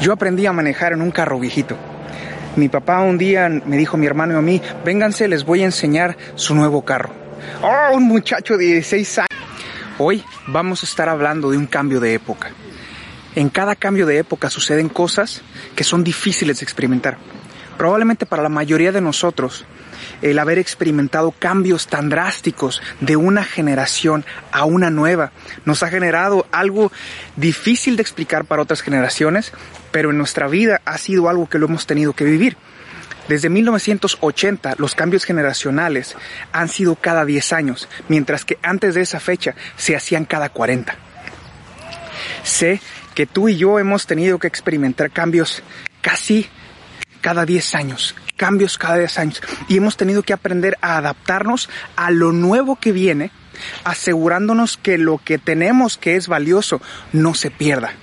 Yo aprendí a manejar en un carro viejito. Mi papá un día me dijo a mi hermano y a mí, vénganse, les voy a enseñar su nuevo carro. Oh, un muchacho de 16 años. Hoy vamos a estar hablando de un cambio de época. En cada cambio de época suceden cosas que son difíciles de experimentar. Probablemente para la mayoría de nosotros, el haber experimentado cambios tan drásticos de una generación a una nueva nos ha generado algo difícil de explicar para otras generaciones, pero en nuestra vida ha sido algo que lo hemos tenido que vivir. Desde 1980 los cambios generacionales han sido cada 10 años, mientras que antes de esa fecha se hacían cada 40. Sé que tú y yo hemos tenido que experimentar cambios casi cada 10 años, cambios cada 10 años, y hemos tenido que aprender a adaptarnos a lo nuevo que viene, asegurándonos que lo que tenemos que es valioso no se pierda.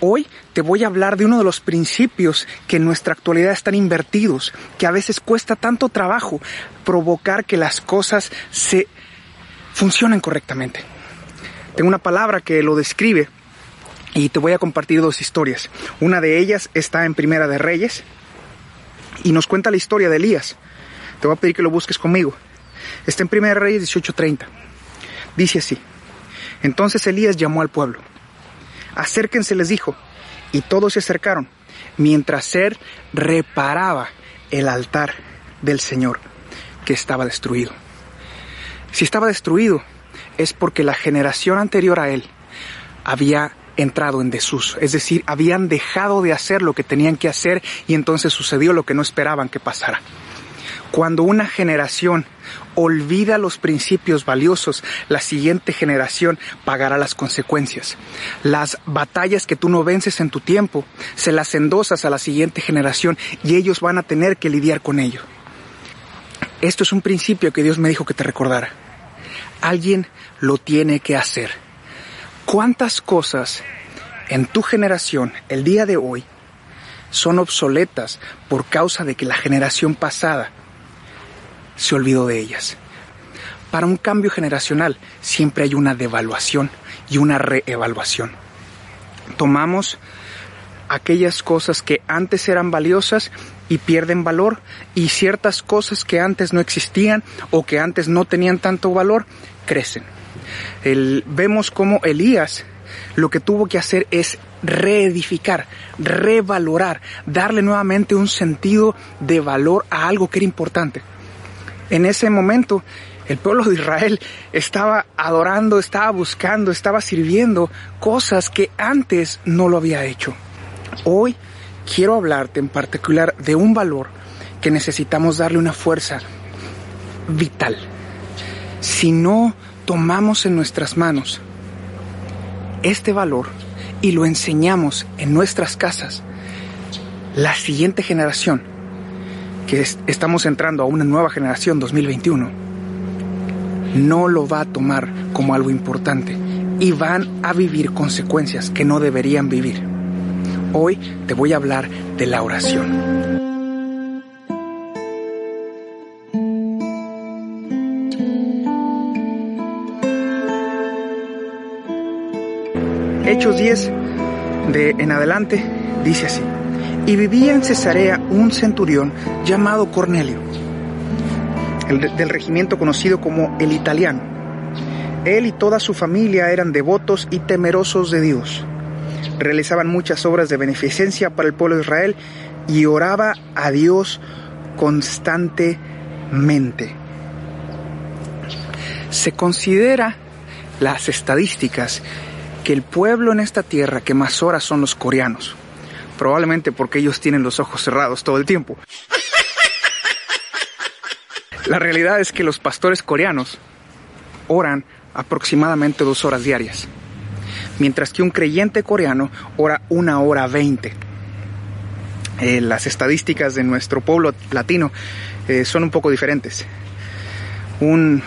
Hoy te voy a hablar de uno de los principios que en nuestra actualidad están invertidos, que a veces cuesta tanto trabajo provocar que las cosas se funcionen correctamente. Tengo una palabra que lo describe y te voy a compartir dos historias. Una de ellas está en Primera de Reyes y nos cuenta la historia de Elías. Te voy a pedir que lo busques conmigo. Está en Primera de Reyes 18:30. Dice así. Entonces Elías llamó al pueblo. Acérquense, les dijo, y todos se acercaron, mientras él reparaba el altar del Señor que estaba destruido. Si estaba destruido, es porque la generación anterior a él había entrado en desuso, es decir, habían dejado de hacer lo que tenían que hacer y entonces sucedió lo que no esperaban que pasara. Cuando una generación olvida los principios valiosos, la siguiente generación pagará las consecuencias. Las batallas que tú no vences en tu tiempo, se las endosas a la siguiente generación y ellos van a tener que lidiar con ello. Esto es un principio que Dios me dijo que te recordara. Alguien lo tiene que hacer. ¿Cuántas cosas en tu generación, el día de hoy, son obsoletas por causa de que la generación pasada se olvidó de ellas? Para un cambio generacional siempre hay una devaluación y una reevaluación. Tomamos aquellas cosas que antes eran valiosas y pierden valor y ciertas cosas que antes no existían o que antes no tenían tanto valor crecen vemos como Elías lo que tuvo que hacer es reedificar, revalorar, darle nuevamente un sentido de valor a algo que era importante. En ese momento, el pueblo de Israel estaba adorando, estaba buscando, estaba sirviendo cosas que antes no lo había hecho. Hoy quiero hablarte en particular de un valor que necesitamos darle una fuerza vital. Si no tomamos en nuestras manos este valor y lo enseñamos en nuestras casas, la siguiente generación, que estamos entrando a una nueva generación 2021, no lo va a tomar como algo importante y van a vivir consecuencias que no deberían vivir. Hoy te voy a hablar de la oración. Hechos 10 de en adelante dice así. Y vivía en Cesarea un centurión llamado Cornelio, el del regimiento conocido como el italiano. Él y toda su familia eran devotos y temerosos de Dios. Realizaban muchas obras de beneficencia para el pueblo de Israel y oraba a Dios constantemente. Se considera las estadísticas que el pueblo en esta tierra que más ora son los coreanos. Probablemente porque ellos tienen los ojos cerrados todo el tiempo. La realidad es que los pastores coreanos oran aproximadamente dos horas diarias, mientras que un creyente coreano ora una hora veinte. Eh, las estadísticas de nuestro pueblo latino eh, son un poco diferentes. Un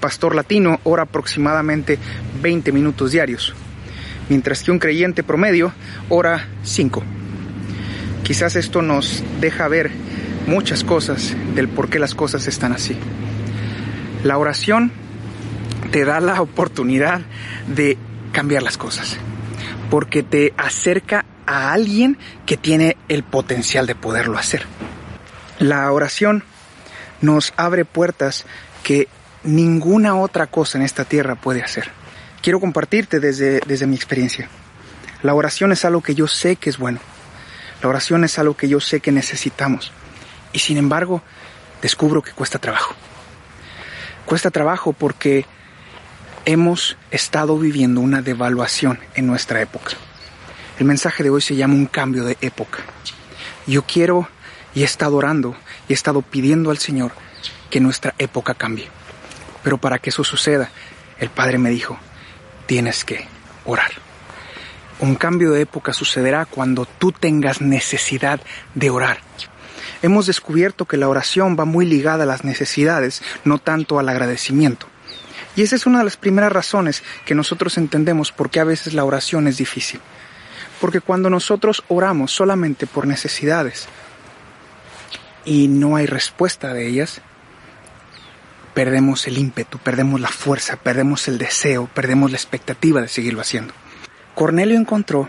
pastor latino ora aproximadamente 20 minutos diarios, mientras que un creyente promedio ora 5. Quizás esto nos deja ver muchas cosas del por qué las cosas están así. La oración te da la oportunidad de cambiar las cosas, porque te acerca a alguien que tiene el potencial de poderlo hacer. La oración nos abre puertas que ninguna otra cosa en esta tierra puede hacer. Quiero compartirte desde, desde mi experiencia. La oración es algo que yo sé que es bueno. La oración es algo que yo sé que necesitamos. Y sin embargo, descubro que cuesta trabajo. Cuesta trabajo porque hemos estado viviendo una devaluación en nuestra época. El mensaje de hoy se llama un cambio de época. Yo quiero y he estado orando y he estado pidiendo al Señor que nuestra época cambie. Pero para que eso suceda, el Padre me dijo, tienes que orar. Un cambio de época sucederá cuando tú tengas necesidad de orar. Hemos descubierto que la oración va muy ligada a las necesidades, no tanto al agradecimiento. Y esa es una de las primeras razones que nosotros entendemos por qué a veces la oración es difícil. Porque cuando nosotros oramos solamente por necesidades y no hay respuesta de ellas, perdemos el ímpetu, perdemos la fuerza, perdemos el deseo, perdemos la expectativa de seguirlo haciendo. Cornelio encontró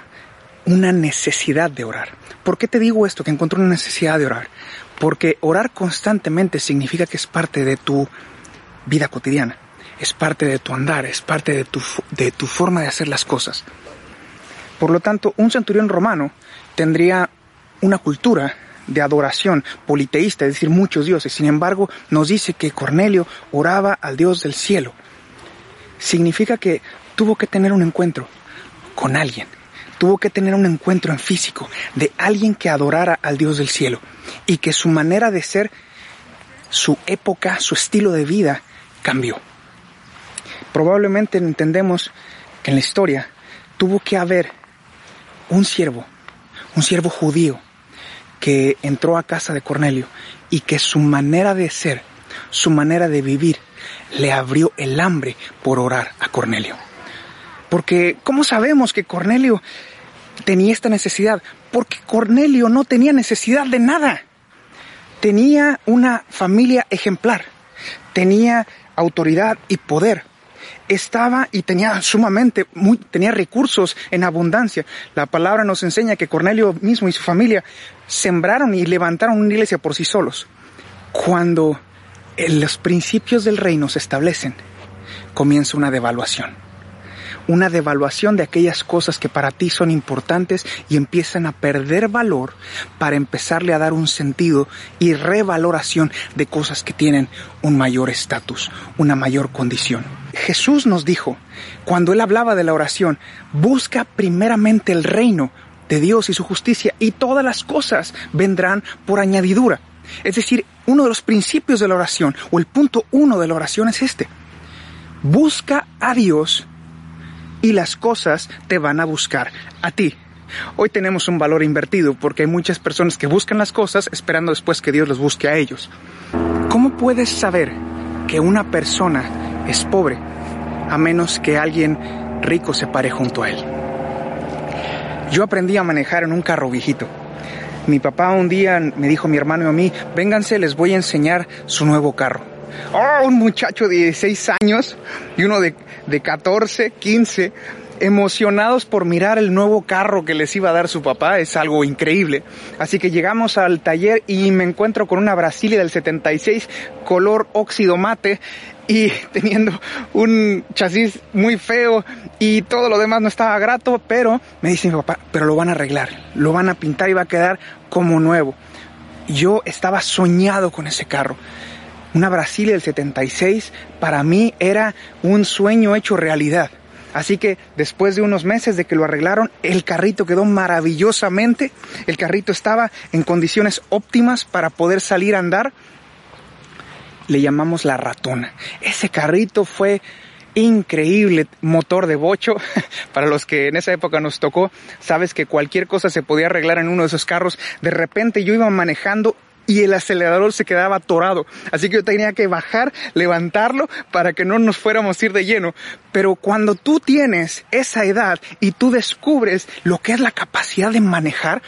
una necesidad de orar. ¿Por qué te digo esto? Que encontró una necesidad de orar. Porque orar constantemente significa que es parte de tu vida cotidiana, es parte de tu andar, es parte de tu, de tu forma de hacer las cosas. Por lo tanto, un centurión romano tendría una cultura de adoración politeísta, es decir, muchos dioses. Sin embargo, nos dice que Cornelio oraba al Dios del cielo. Significa que tuvo que tener un encuentro con alguien. Tuvo que tener un encuentro en físico de alguien que adorara al Dios del cielo y que su manera de ser, su época, su estilo de vida cambió. Probablemente entendemos que en la historia tuvo que haber un siervo, un siervo judío, que entró a casa de Cornelio y que su manera de ser, su manera de vivir, le abrió el hambre por orar a Cornelio. Porque, ¿cómo sabemos que Cornelio tenía esta necesidad? Porque Cornelio no tenía necesidad de nada. Tenía una familia ejemplar, tenía autoridad y poder estaba y tenía sumamente, muy, tenía recursos en abundancia. La palabra nos enseña que Cornelio mismo y su familia sembraron y levantaron una iglesia por sí solos. Cuando los principios del reino se establecen, comienza una devaluación una devaluación de aquellas cosas que para ti son importantes y empiezan a perder valor para empezarle a dar un sentido y revaloración de cosas que tienen un mayor estatus, una mayor condición. Jesús nos dijo, cuando él hablaba de la oración, busca primeramente el reino de Dios y su justicia y todas las cosas vendrán por añadidura. Es decir, uno de los principios de la oración o el punto uno de la oración es este. Busca a Dios y las cosas te van a buscar a ti. Hoy tenemos un valor invertido porque hay muchas personas que buscan las cosas esperando después que Dios los busque a ellos. ¿Cómo puedes saber que una persona es pobre a menos que alguien rico se pare junto a él? Yo aprendí a manejar en un carro viejito. Mi papá un día me dijo a mi hermano y a mí, vénganse, les voy a enseñar su nuevo carro. Oh, un muchacho de 16 años y uno de, de 14, 15, emocionados por mirar el nuevo carro que les iba a dar su papá, es algo increíble. Así que llegamos al taller y me encuentro con una Brasilia del 76, color óxido mate y teniendo un chasis muy feo y todo lo demás no estaba grato, pero me dice mi papá, pero lo van a arreglar, lo van a pintar y va a quedar como nuevo. Yo estaba soñado con ese carro. Una Brasilia del 76 para mí era un sueño hecho realidad. Así que después de unos meses de que lo arreglaron, el carrito quedó maravillosamente. El carrito estaba en condiciones óptimas para poder salir a andar. Le llamamos la ratona. Ese carrito fue increíble motor de bocho. Para los que en esa época nos tocó, sabes que cualquier cosa se podía arreglar en uno de esos carros. De repente yo iba manejando y el acelerador se quedaba atorado. Así que yo tenía que bajar, levantarlo para que no nos fuéramos a ir de lleno. Pero cuando tú tienes esa edad y tú descubres lo que es la capacidad de manejar,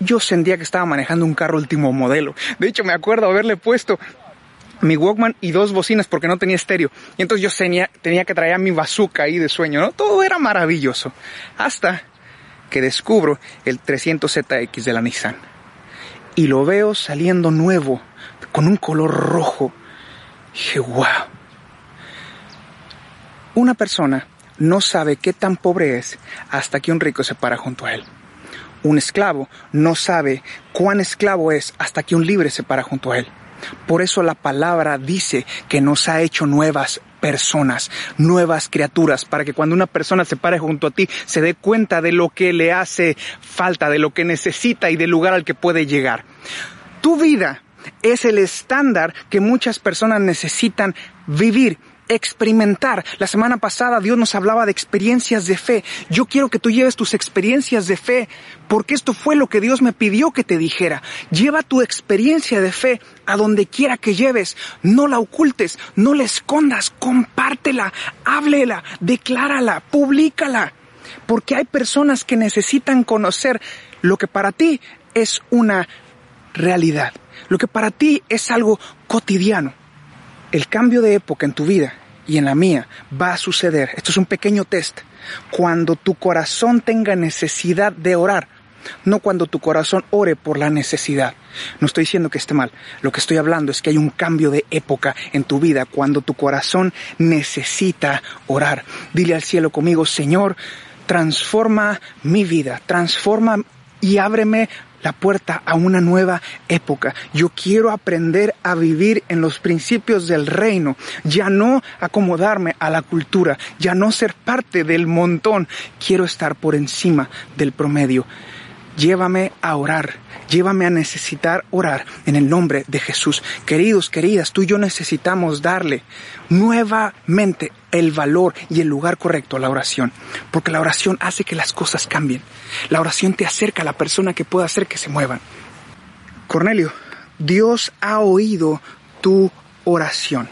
yo sentía que estaba manejando un carro último modelo. De hecho, me acuerdo haberle puesto mi Walkman y dos bocinas porque no tenía estéreo. Y entonces yo tenía, que traer mi bazooka ahí de sueño, ¿no? Todo era maravilloso. Hasta que descubro el 300ZX de la Nissan. Y lo veo saliendo nuevo, con un color rojo. dije. Una persona no sabe qué tan pobre es hasta que un rico se para junto a él. Un esclavo no sabe cuán esclavo es hasta que un libre se para junto a él. Por eso la palabra dice que nos ha hecho nuevas personas, nuevas criaturas, para que cuando una persona se pare junto a ti se dé cuenta de lo que le hace falta, de lo que necesita y del lugar al que puede llegar. Tu vida es el estándar que muchas personas necesitan vivir experimentar. La semana pasada Dios nos hablaba de experiencias de fe. Yo quiero que tú lleves tus experiencias de fe, porque esto fue lo que Dios me pidió que te dijera. Lleva tu experiencia de fe a donde quiera que lleves. No la ocultes, no la escondas, compártela, háblela, declárala, públicala. Porque hay personas que necesitan conocer lo que para ti es una realidad, lo que para ti es algo cotidiano. El cambio de época en tu vida y en la mía va a suceder. Esto es un pequeño test. Cuando tu corazón tenga necesidad de orar, no cuando tu corazón ore por la necesidad. No estoy diciendo que esté mal. Lo que estoy hablando es que hay un cambio de época en tu vida cuando tu corazón necesita orar. Dile al cielo conmigo, Señor, transforma mi vida, transforma y ábreme la puerta a una nueva época. Yo quiero aprender a vivir en los principios del reino, ya no acomodarme a la cultura, ya no ser parte del montón, quiero estar por encima del promedio. Llévame a orar, llévame a necesitar orar en el nombre de Jesús. Queridos, queridas, tú y yo necesitamos darle nuevamente el valor y el lugar correcto a la oración, porque la oración hace que las cosas cambien. La oración te acerca a la persona que pueda hacer que se muevan. Cornelio, Dios ha oído tu oración.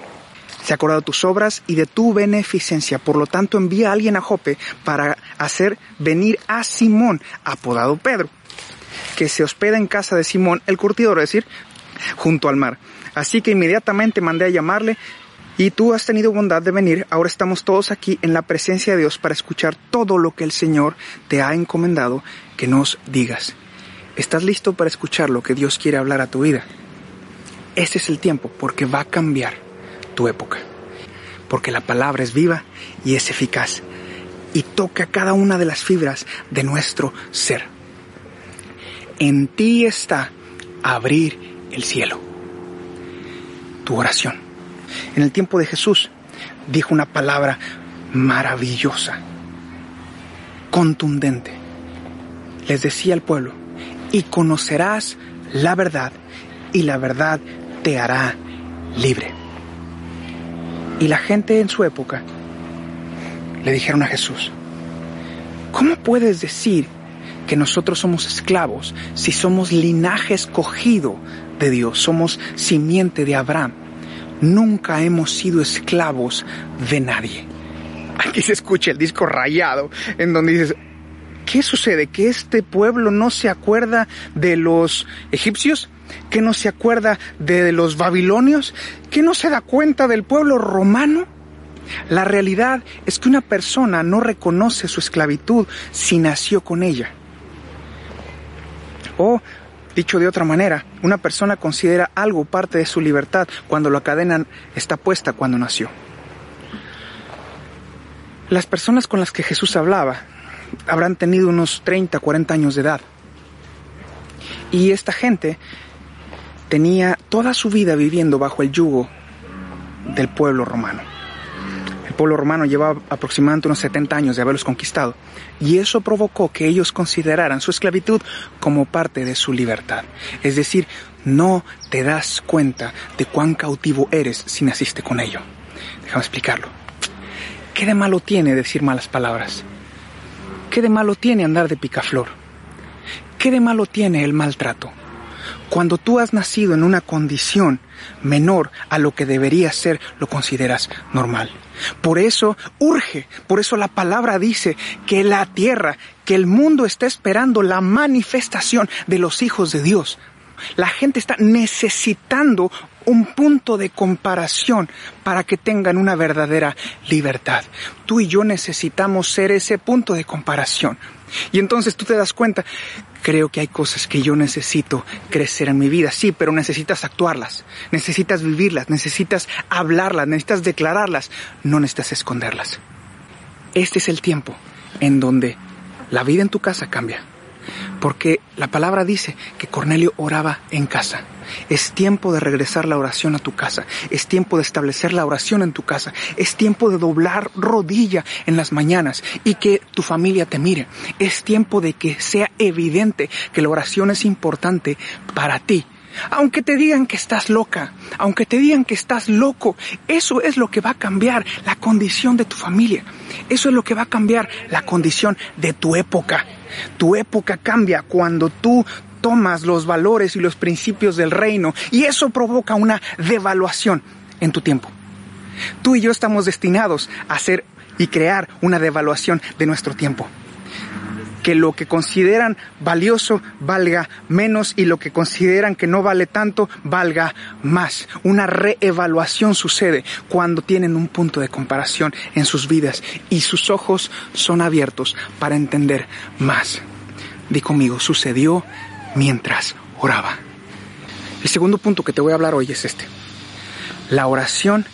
Se ha acordado de tus obras y de tu beneficencia. Por lo tanto, envía a alguien a Jope para hacer venir a Simón, apodado Pedro, que se hospeda en casa de Simón, el curtidor, es decir, junto al mar. Así que inmediatamente mandé a llamarle y tú has tenido bondad de venir. Ahora estamos todos aquí en la presencia de Dios para escuchar todo lo que el Señor te ha encomendado que nos digas. ¿Estás listo para escuchar lo que Dios quiere hablar a tu vida? Este es el tiempo porque va a cambiar tu época. Porque la palabra es viva y es eficaz y toca cada una de las fibras de nuestro ser. En ti está abrir el cielo. Tu oración en el tiempo de Jesús, dijo una palabra maravillosa, contundente. Les decía al pueblo, y conocerás la verdad, y la verdad te hará libre. Y la gente en su época le dijeron a Jesús, ¿cómo puedes decir que nosotros somos esclavos si somos linaje escogido de Dios, somos simiente de Abraham? Nunca hemos sido esclavos de nadie. Aquí se escucha el disco rayado en donde dices, ¿qué sucede? ¿Que este pueblo no se acuerda de los egipcios? ¿Que no se acuerda de los babilonios? ¿Que no se da cuenta del pueblo romano? La realidad es que una persona no reconoce su esclavitud si nació con ella. O Dicho de otra manera, una persona considera algo parte de su libertad cuando la cadena está puesta cuando nació. Las personas con las que Jesús hablaba habrán tenido unos 30, 40 años de edad. Y esta gente tenía toda su vida viviendo bajo el yugo del pueblo romano pueblo romano llevaba aproximadamente unos 70 años de haberlos conquistado, y eso provocó que ellos consideraran su esclavitud como parte de su libertad. Es decir, no te das cuenta de cuán cautivo eres si naciste con ello. Déjame explicarlo. ¿Qué de malo tiene decir malas palabras? ¿Qué de malo tiene andar de picaflor? ¿Qué de malo tiene el maltrato? Cuando tú has nacido en una condición menor a lo que debería ser, lo consideras normal. Por eso urge, por eso la palabra dice que la tierra, que el mundo está esperando la manifestación de los hijos de Dios. La gente está necesitando un punto de comparación para que tengan una verdadera libertad. Tú y yo necesitamos ser ese punto de comparación. Y entonces tú te das cuenta, creo que hay cosas que yo necesito crecer en mi vida, sí, pero necesitas actuarlas, necesitas vivirlas, necesitas hablarlas, necesitas declararlas, no necesitas esconderlas. Este es el tiempo en donde la vida en tu casa cambia. Porque la palabra dice que Cornelio oraba en casa. Es tiempo de regresar la oración a tu casa. Es tiempo de establecer la oración en tu casa. Es tiempo de doblar rodilla en las mañanas y que tu familia te mire. Es tiempo de que sea evidente que la oración es importante para ti. Aunque te digan que estás loca, aunque te digan que estás loco, eso es lo que va a cambiar la condición de tu familia. Eso es lo que va a cambiar la condición de tu época. Tu época cambia cuando tú tomas los valores y los principios del reino y eso provoca una devaluación en tu tiempo. Tú y yo estamos destinados a hacer y crear una devaluación de nuestro tiempo que lo que consideran valioso valga menos y lo que consideran que no vale tanto valga más. Una reevaluación sucede cuando tienen un punto de comparación en sus vidas y sus ojos son abiertos para entender más. Di conmigo, sucedió mientras oraba. El segundo punto que te voy a hablar hoy es este. La oración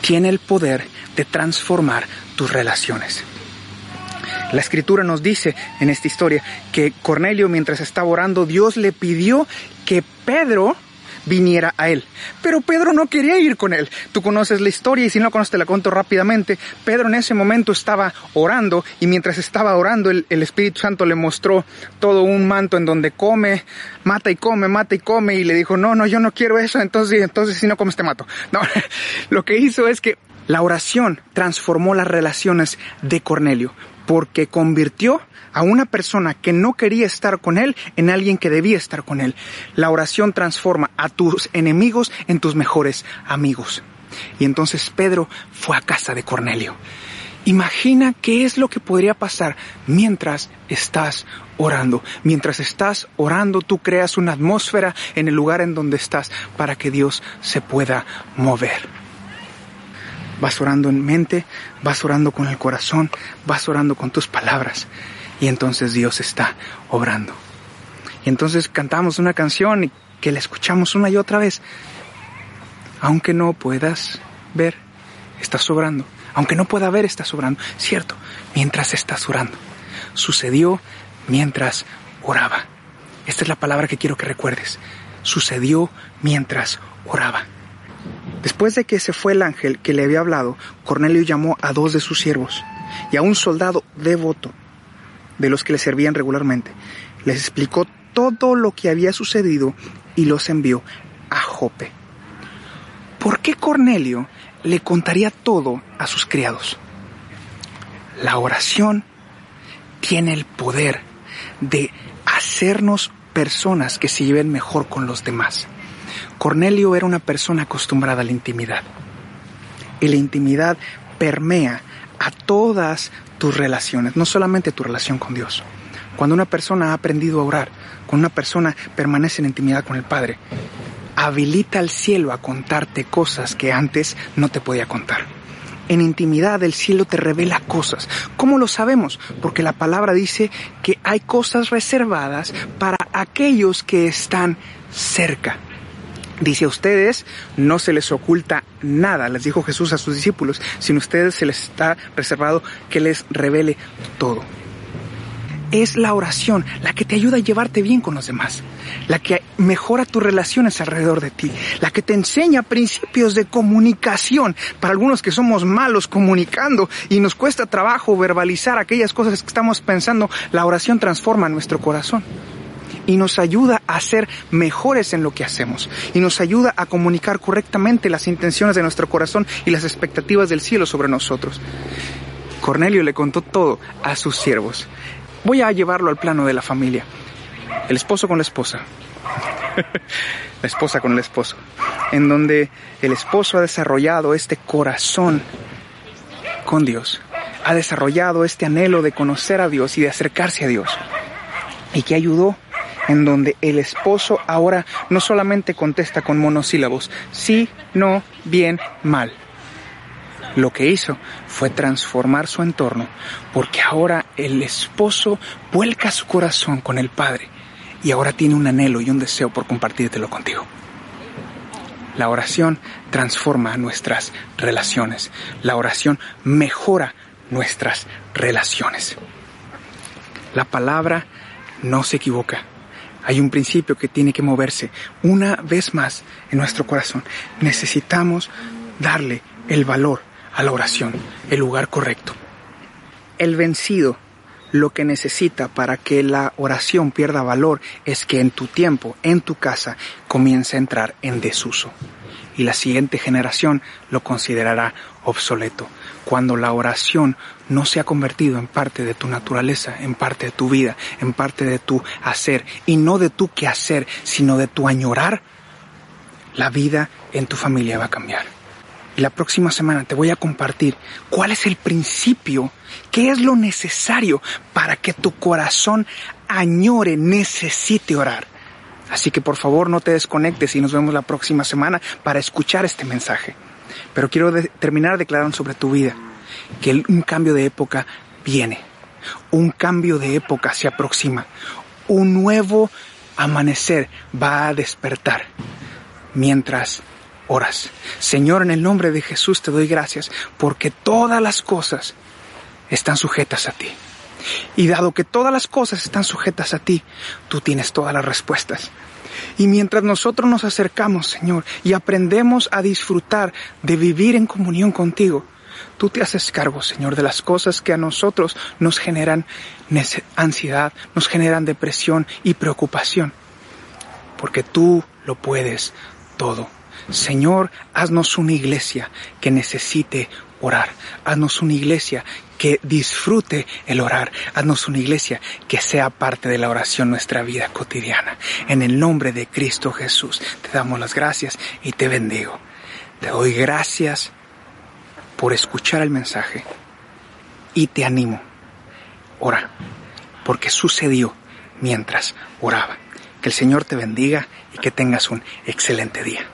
tiene el poder de transformar tus relaciones. La escritura nos dice en esta historia que Cornelio mientras estaba orando, Dios le pidió que Pedro viniera a él. Pero Pedro no quería ir con él. Tú conoces la historia y si no conoces te la cuento rápidamente. Pedro en ese momento estaba orando y mientras estaba orando el, Espíritu Santo le mostró todo un manto en donde come, mata y come, mata y come y le dijo, no, no, yo no quiero eso, entonces, entonces si no comes te mato. No, lo que hizo es que la oración transformó las relaciones de Cornelio porque convirtió a una persona que no quería estar con él en alguien que debía estar con él. La oración transforma a tus enemigos en tus mejores amigos. Y entonces Pedro fue a casa de Cornelio. Imagina qué es lo que podría pasar mientras estás orando. Mientras estás orando, tú creas una atmósfera en el lugar en donde estás para que Dios se pueda mover. Vas orando en mente, vas orando con el corazón, vas orando con tus palabras. Y entonces Dios está obrando. Y entonces cantamos una canción y que la escuchamos una y otra vez. Aunque no puedas ver, estás obrando. Aunque no pueda ver, estás obrando. Cierto, mientras estás orando. Sucedió mientras oraba. Esta es la palabra que quiero que recuerdes. Sucedió mientras oraba. Después de que se fue el ángel que le había hablado, Cornelio llamó a dos de sus siervos y a un soldado devoto de los que le servían regularmente. Les explicó todo lo que había sucedido y los envió a Jope. ¿Por qué Cornelio le contaría todo a sus criados? La oración tiene el poder de hacernos personas que se lleven mejor con los demás. Cornelio era una persona acostumbrada a la intimidad. Y la intimidad permea a todas tus relaciones, no solamente tu relación con Dios. Cuando una persona ha aprendido a orar, cuando una persona permanece en intimidad con el Padre, habilita al cielo a contarte cosas que antes no te podía contar. En intimidad el cielo te revela cosas. ¿Cómo lo sabemos? Porque la palabra dice que hay cosas reservadas para aquellos que están cerca. Dice a ustedes no se les oculta nada, les dijo Jesús a sus discípulos, sino ustedes se les está reservado que les revele todo. Es la oración la que te ayuda a llevarte bien con los demás, la que mejora tus relaciones alrededor de ti, la que te enseña principios de comunicación. Para algunos que somos malos comunicando y nos cuesta trabajo verbalizar aquellas cosas que estamos pensando, la oración transforma nuestro corazón y nos ayuda a ser mejores en lo que hacemos y nos ayuda a comunicar correctamente las intenciones de nuestro corazón y las expectativas del cielo sobre nosotros. Cornelio le contó todo a sus siervos. Voy a llevarlo al plano de la familia. El esposo con la esposa. la esposa con el esposo. En donde el esposo ha desarrollado este corazón con Dios. Ha desarrollado este anhelo de conocer a Dios y de acercarse a Dios. Y que ayudó en donde el esposo ahora no solamente contesta con monosílabos, sí, no, bien, mal. Lo que hizo fue transformar su entorno, porque ahora el esposo vuelca su corazón con el Padre y ahora tiene un anhelo y un deseo por compartírtelo contigo. La oración transforma nuestras relaciones. La oración mejora nuestras relaciones. La palabra no se equivoca. Hay un principio que tiene que moverse una vez más en nuestro corazón. Necesitamos darle el valor a la oración, el lugar correcto. El vencido lo que necesita para que la oración pierda valor es que en tu tiempo, en tu casa, comience a entrar en desuso. Y la siguiente generación lo considerará obsoleto. Cuando la oración no se ha convertido en parte de tu naturaleza, en parte de tu vida, en parte de tu hacer, y no de tu quehacer, sino de tu añorar, la vida en tu familia va a cambiar. Y la próxima semana te voy a compartir cuál es el principio, qué es lo necesario para que tu corazón añore, necesite orar. Así que por favor no te desconectes y nos vemos la próxima semana para escuchar este mensaje. Pero quiero terminar declarando sobre tu vida que un cambio de época viene. Un cambio de época se aproxima. Un nuevo amanecer va a despertar mientras oras. Señor, en el nombre de Jesús te doy gracias porque todas las cosas están sujetas a ti. Y dado que todas las cosas están sujetas a ti, tú tienes todas las respuestas. Y mientras nosotros nos acercamos, Señor, y aprendemos a disfrutar de vivir en comunión contigo, tú te haces cargo, Señor, de las cosas que a nosotros nos generan ansiedad, nos generan depresión y preocupación. Porque tú lo puedes todo. Señor, haznos una iglesia que necesite orar. Haznos una iglesia que disfrute el orar. Haznos una iglesia que sea parte de la oración nuestra vida cotidiana. En el nombre de Cristo Jesús te damos las gracias y te bendigo. Te doy gracias por escuchar el mensaje y te animo. Ora, porque sucedió mientras oraba. Que el Señor te bendiga y que tengas un excelente día.